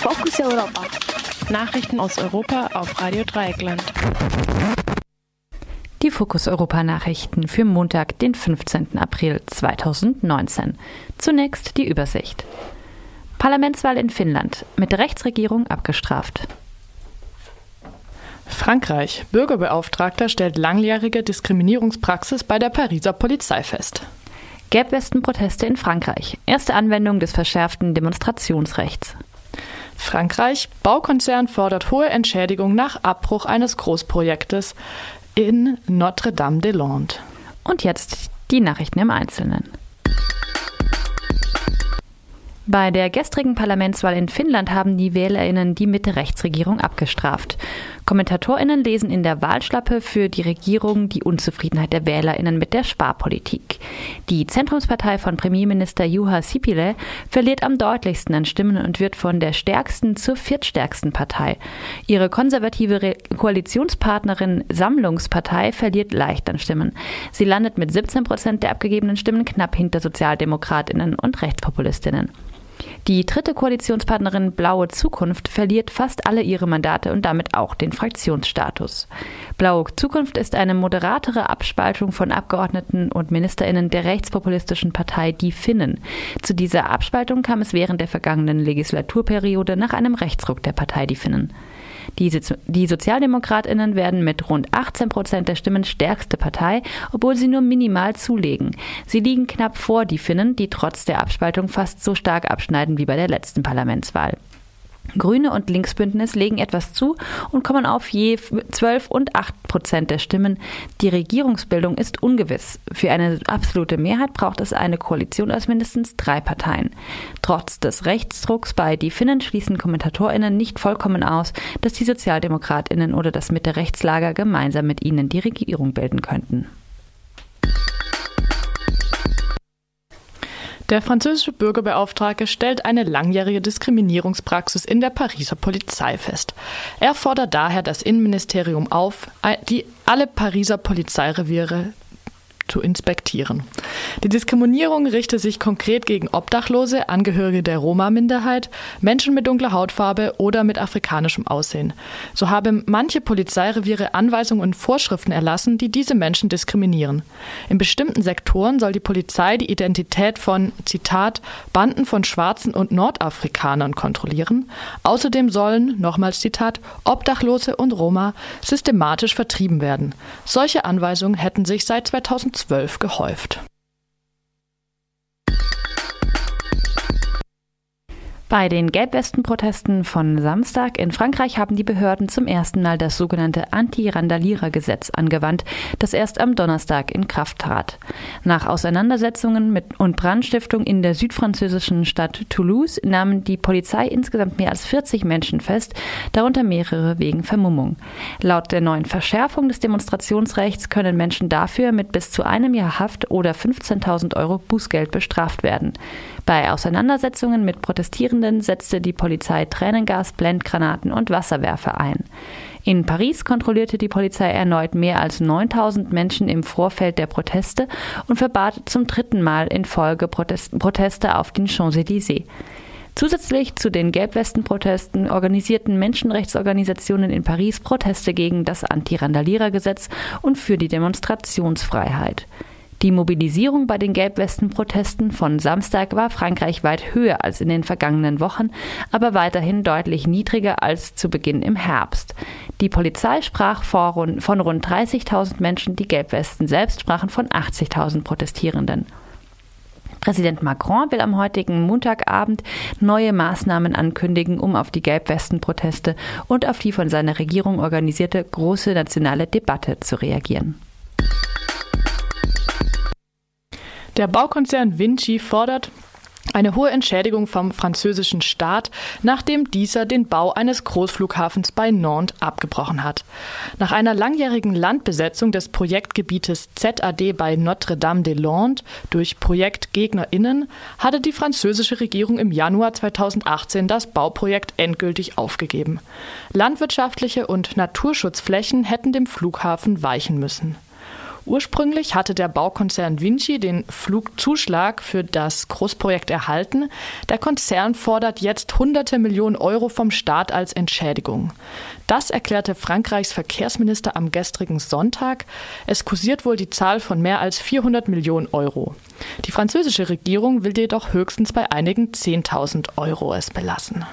Fokus Europa. Nachrichten aus Europa auf Radio Dreieckland. Die Fokus Europa Nachrichten für Montag, den 15. April 2019. Zunächst die Übersicht. Parlamentswahl in Finnland mit Rechtsregierung abgestraft. Frankreich. Bürgerbeauftragter stellt langjährige Diskriminierungspraxis bei der Pariser Polizei fest. Gelbwesten-Proteste in Frankreich. Erste Anwendung des verschärften Demonstrationsrechts. Frankreich. Baukonzern fordert hohe Entschädigung nach Abbruch eines Großprojektes in Notre-Dame-des-Landes. Und jetzt die Nachrichten im Einzelnen. Bei der gestrigen Parlamentswahl in Finnland haben die WählerInnen die Mitte-Rechtsregierung abgestraft. KommentatorInnen lesen in der Wahlschlappe für die Regierung die Unzufriedenheit der WählerInnen mit der Sparpolitik. Die Zentrumspartei von Premierminister Juha Sipilä verliert am deutlichsten an Stimmen und wird von der stärksten zur viertstärksten Partei. Ihre konservative Re Koalitionspartnerin Sammlungspartei verliert leicht an Stimmen. Sie landet mit 17 Prozent der abgegebenen Stimmen knapp hinter SozialdemokratInnen und Rechtspopulistinnen. Die dritte Koalitionspartnerin Blaue Zukunft verliert fast alle ihre Mandate und damit auch den Fraktionsstatus. Blaue Zukunft ist eine moderatere Abspaltung von Abgeordneten und Ministerinnen der rechtspopulistischen Partei Die Finnen. Zu dieser Abspaltung kam es während der vergangenen Legislaturperiode nach einem Rechtsruck der Partei Die Finnen. Die, die Sozialdemokratinnen werden mit rund 18 Prozent der Stimmen stärkste Partei, obwohl sie nur minimal zulegen. Sie liegen knapp vor die Finnen, die trotz der Abspaltung fast so stark abschneiden wie bei der letzten Parlamentswahl. Grüne und Linksbündnis legen etwas zu und kommen auf je 12 und 8 Prozent der Stimmen. Die Regierungsbildung ist ungewiss. Für eine absolute Mehrheit braucht es eine Koalition aus mindestens drei Parteien. Trotz des Rechtsdrucks bei Die Finnen schließen KommentatorInnen nicht vollkommen aus, dass die SozialdemokratInnen oder das Mitte-Rechtslager gemeinsam mit ihnen die Regierung bilden könnten. Der französische Bürgerbeauftragte stellt eine langjährige Diskriminierungspraxis in der Pariser Polizei fest. Er fordert daher das Innenministerium auf, die alle Pariser Polizeireviere zu inspektieren. Die Diskriminierung richte sich konkret gegen Obdachlose, Angehörige der Roma-Minderheit, Menschen mit dunkler Hautfarbe oder mit afrikanischem Aussehen. So haben manche Polizeireviere Anweisungen und Vorschriften erlassen, die diese Menschen diskriminieren. In bestimmten Sektoren soll die Polizei die Identität von, Zitat, Banden von Schwarzen und Nordafrikanern kontrollieren. Außerdem sollen, nochmals Zitat, Obdachlose und Roma systematisch vertrieben werden. Solche Anweisungen hätten sich seit 2012 2012 gehäuft. Bei den Gelbwesten-Protesten von Samstag in Frankreich haben die Behörden zum ersten Mal das sogenannte Anti-Randalierer-Gesetz angewandt, das erst am Donnerstag in Kraft trat. Nach Auseinandersetzungen mit und Brandstiftung in der südfranzösischen Stadt Toulouse nahmen die Polizei insgesamt mehr als 40 Menschen fest, darunter mehrere wegen Vermummung. Laut der neuen Verschärfung des Demonstrationsrechts können Menschen dafür mit bis zu einem Jahr Haft oder 15.000 Euro Bußgeld bestraft werden. Bei Auseinandersetzungen mit Protestierenden setzte die Polizei Tränengas, Blendgranaten und Wasserwerfer ein. In Paris kontrollierte die Polizei erneut mehr als 9000 Menschen im Vorfeld der Proteste und verbat zum dritten Mal in Folge Proteste auf den Champs-Élysées. Zusätzlich zu den Gelbwesten-Protesten organisierten Menschenrechtsorganisationen in Paris Proteste gegen das Anti-Randalierer-Gesetz und für die Demonstrationsfreiheit. Die Mobilisierung bei den Gelbwesten-Protesten von Samstag war frankreichweit höher als in den vergangenen Wochen, aber weiterhin deutlich niedriger als zu Beginn im Herbst. Die Polizei sprach von rund 30.000 Menschen, die Gelbwesten selbst sprachen von 80.000 Protestierenden. Präsident Macron will am heutigen Montagabend neue Maßnahmen ankündigen, um auf die Gelbwesten-Proteste und auf die von seiner Regierung organisierte große nationale Debatte zu reagieren. Der Baukonzern Vinci fordert eine hohe Entschädigung vom französischen Staat, nachdem dieser den Bau eines Großflughafens bei Nantes abgebrochen hat. Nach einer langjährigen Landbesetzung des Projektgebietes ZAD bei Notre-Dame-des-Landes durch ProjektgegnerInnen hatte die französische Regierung im Januar 2018 das Bauprojekt endgültig aufgegeben. Landwirtschaftliche und Naturschutzflächen hätten dem Flughafen weichen müssen. Ursprünglich hatte der Baukonzern Vinci den Flugzuschlag für das Großprojekt erhalten. Der Konzern fordert jetzt hunderte Millionen Euro vom Staat als Entschädigung. Das erklärte Frankreichs Verkehrsminister am gestrigen Sonntag. Es kursiert wohl die Zahl von mehr als 400 Millionen Euro. Die französische Regierung will jedoch höchstens bei einigen 10.000 Euro es belassen.